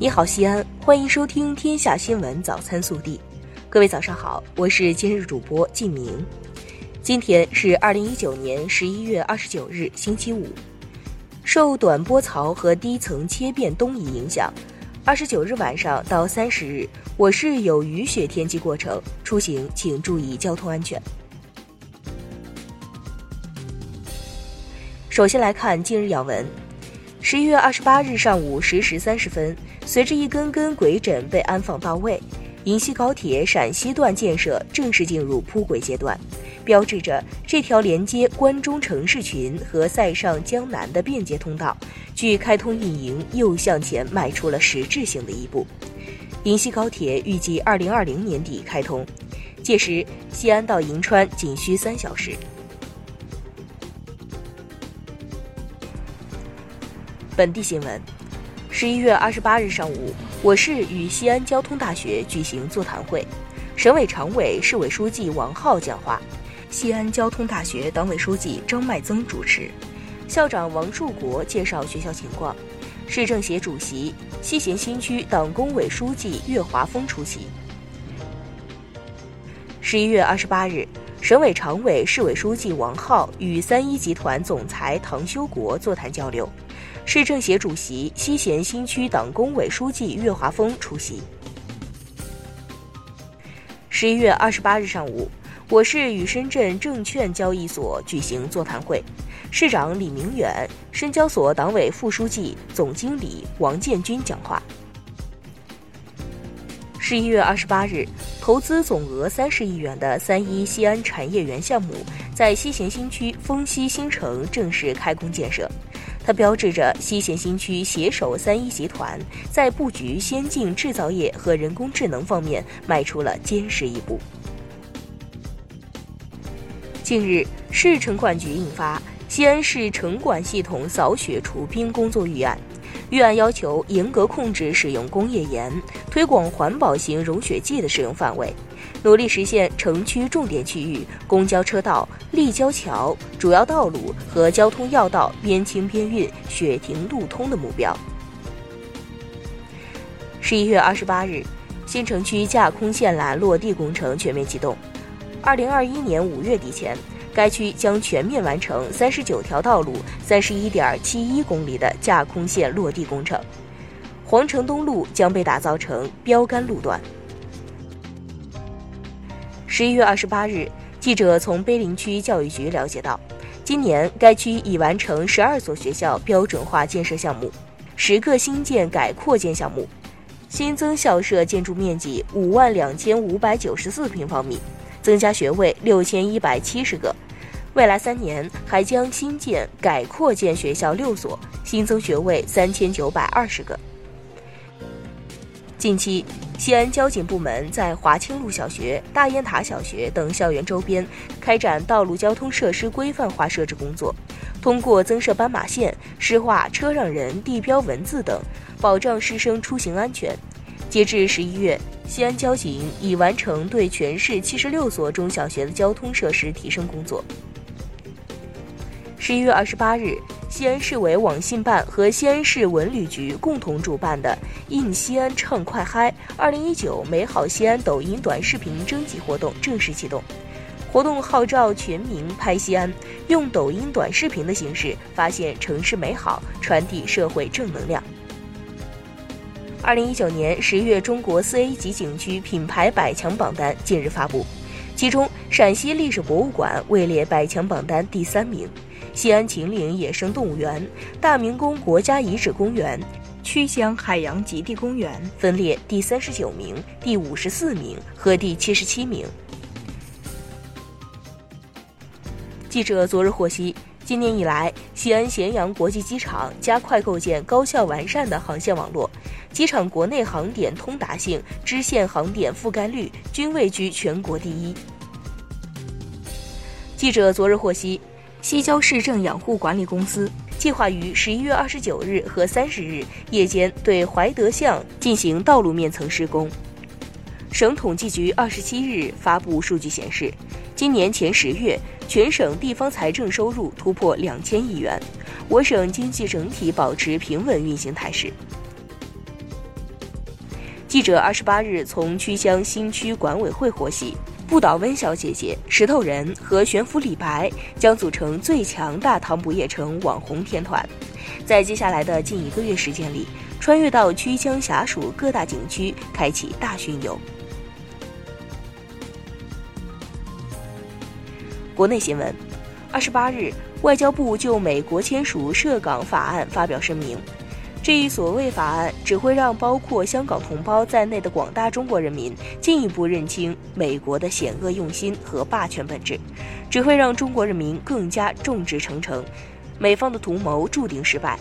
你好，西安，欢迎收听《天下新闻早餐速递》。各位早上好，我是今日主播靳明。今天是二零一九年十一月二十九日，星期五。受短波槽和低层切变东移影响，二十九日晚上到三十日，我市有雨雪天气过程，出行请注意交通安全。首先来看今日要闻。十一月二十八日上午十时三十分，随着一根根轨枕被安放到位，银西高铁陕西段建设正式进入铺轨阶段，标志着这条连接关中城市群和塞上江南的便捷通道，距开通运营又向前迈出了实质性的一步。银西高铁预计二零二零年底开通，届时西安到银川仅需三小时。本地新闻：十一月二十八日上午，我市与西安交通大学举行座谈会，省委常委、市委书记王浩讲话，西安交通大学党委书记张麦增主持，校长王树国介绍学校情况，市政协主席、西咸新区党工委书记岳华峰出席。十一月二十八日，省委常委、市委书记王浩与三一集团总裁唐修国座谈交流。市政协主席、西咸新区党工委书记岳华峰出席。十一月二十八日上午，我市与深圳证券交易所举行座谈会，市长李明远、深交所党委副书记、总经理王建军讲话。十一月二十八日，投资总额三十亿元的三一西安产业园项目在西咸新区丰西新城正式开工建设。它标志着西咸新区携手三一集团，在布局先进制造业和人工智能方面迈出了坚实一步。近日，市城管局印发《西安市城管系统扫雪除冰工作预案》，预案要求严格控制使用工业盐，推广环保型融雪剂的使用范围。努力实现城区重点区域、公交车道、立交桥、主要道路和交通要道边清边运、雪停路通的目标。十一月二十八日，新城区架空线缆落地工程全面启动。二零二一年五月底前，该区将全面完成三十九条道路、三十一点七一公里的架空线落地工程。皇城东路将被打造成标杆路段。十一月二十八日，记者从碑林区教育局了解到，今年该区已完成十二所学校标准化建设项目，十个新建改扩建项目，新增校舍建筑面积五万两千五百九十四平方米，增加学位六千一百七十个。未来三年还将新建改扩建学校六所，新增学位三千九百二十个。近期。西安交警部门在华清路小学、大雁塔小学等校园周边开展道路交通设施规范化设置工作，通过增设斑马线、施画车让人地标文字等，保障师生出行安全。截至十一月，西安交警已完成对全市七十六所中小学的交通设施提升工作。十一月二十八日。西安市委网信办和西安市文旅局共同主办的“印西安畅快嗨二零一九美好西安”抖音短视频征集活动正式启动。活动号召全民拍西安，用抖音短视频的形式发现城市美好，传递社会正能量。二零一九年十月，中国四 A 级景区品牌百强榜单近日发布，其中陕西历史博物馆位列百强榜单第三名。西安秦岭野生动物园、大明宫国家遗址公园、曲江海洋极地公园分列第三十九名、第五十四名和第七十七名。记者昨日获悉，今年以来，西安咸阳国际机场加快构建高效完善的航线网络，机场国内航点通达性、支线航点覆盖率均位居全国第一。记者昨日获悉。西郊市政养护管理公司计划于十一月二十九日和三十日夜间对怀德巷进行道路面层施工。省统计局二十七日发布数据显示，今年前十月，全省地方财政收入突破两千亿元，我省经济整体保持平稳运行态势。记者二十八日从曲乡新区管委会获悉，不倒翁小姐姐、石头人和悬浮李白将组成最强大唐不夜城网红天团，在接下来的近一个月时间里，穿越到曲江辖属各大景区，开启大巡游。国内新闻，二十八日，外交部就美国签署涉港法案发表声明。这一所谓法案只会让包括香港同胞在内的广大中国人民进一步认清美国的险恶用心和霸权本质，只会让中国人民更加众志成城，美方的图谋注定失败。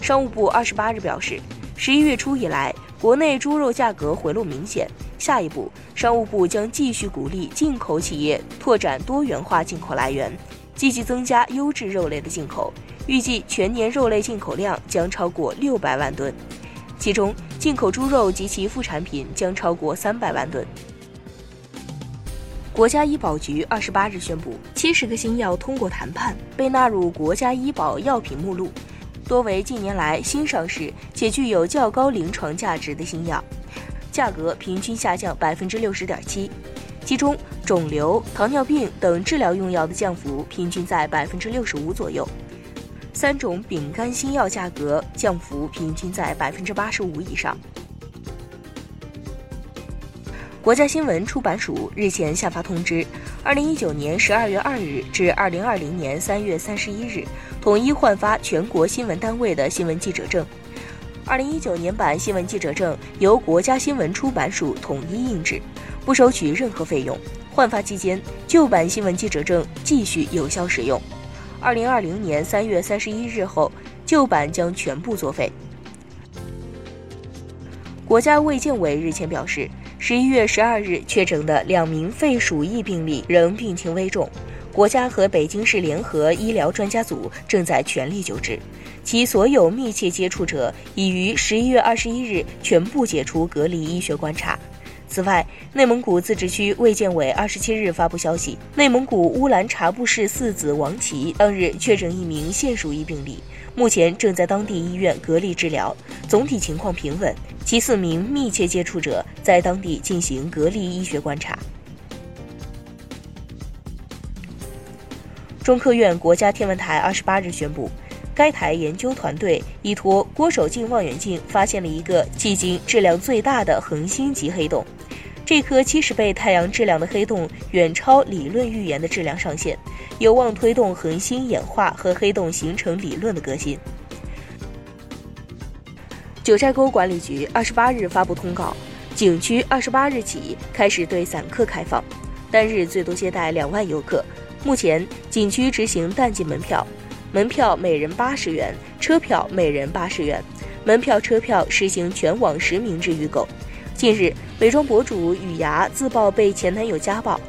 商务部二十八日表示，十一月初以来，国内猪肉价格回落明显，下一步，商务部将继续鼓励进口企业拓展多元化进口来源，积极增加优质肉类的进口。预计全年肉类进口量将超过六百万吨，其中进口猪肉及其副产品将超过三百万吨。国家医保局二十八日宣布，七十个新药通过谈判被纳入国家医保药品目录，多为近年来新上市且具有较高临床价值的新药，价格平均下降百分之六十点七，其中肿瘤、糖尿病等治疗用药的降幅平均在百分之六十五左右。三种丙肝新药价格降幅平均在百分之八十五以上。国家新闻出版署日前下发通知，二零一九年十二月二日至二零二零年三月三十一日，统一换发全国新闻单位的新闻记者证。二零一九年版新闻记者证由国家新闻出版署统一印制，不收取任何费用。换发期间，旧版新闻记者证继续有效使用。二零二零年三月三十一日后，旧版将全部作废。国家卫健委日前表示，十一月十二日确诊的两名肺鼠疫病例仍病情危重，国家和北京市联合医疗专家组正在全力救治，其所有密切接触者已于十一月二十一日全部解除隔离医学观察。此外，内蒙古自治区卫健委二十七日发布消息，内蒙古乌兰察布市四子王琦当日确诊一名腺鼠疫病例，目前正在当地医院隔离治疗，总体情况平稳。其四名密切接触者在当地进行隔离医学观察。中科院国家天文台二十八日宣布，该台研究团队依托郭守敬望远镜发现了一个迄今质量最大的恒星级黑洞。这颗七十倍太阳质量的黑洞远超理论预言的质量上限，有望推动恒星演化和黑洞形成理论的革新。九寨沟管理局二十八日发布通告，景区二十八日起开始对散客开放，单日最多接待两万游客。目前景区执行淡季门票，门票每人八十元，车票每人八十元，门票车票实行全网实名制预购。近日，美妆博主雨芽自曝被前男友家暴。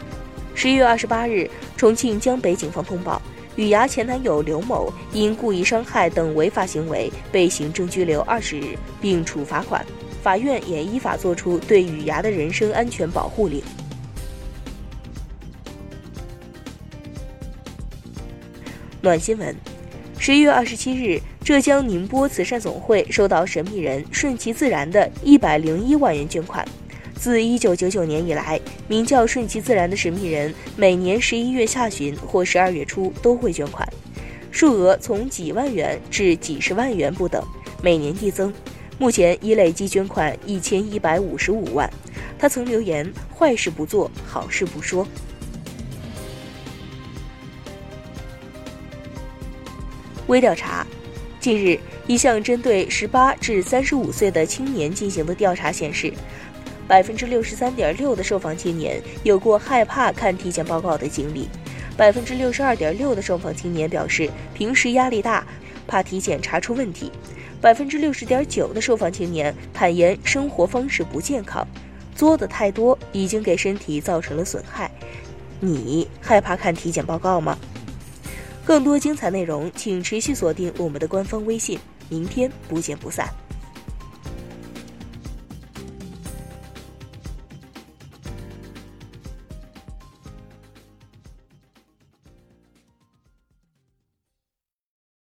十一月二十八日，重庆江北警方通报，雨芽前男友刘某因故意伤害等违法行为被行政拘留二十日，并处罚款。法院也依法作出对雨芽的人身安全保护令。暖新闻，十一月二十七日。浙江宁波慈善总会收到神秘人顺其自然的一百零一万元捐款。自一九九九年以来，名叫顺其自然的神秘人每年十一月下旬或十二月初都会捐款，数额从几万元至几十万元不等，每年递增。目前已累计捐款一千一百五十五万。他曾留言：“坏事不做，好事不说。”微调查。近日，一项针对十八至三十五岁的青年进行的调查显示，百分之六十三点六的受访青年有过害怕看体检报告的经历，百分之六十二点六的受访青年表示平时压力大，怕体检查出问题，百分之六十点九的受访青年坦言生活方式不健康，作的太多已经给身体造成了损害。你害怕看体检报告吗？更多精彩内容，请持续锁定我们的官方微信。明天不见不散。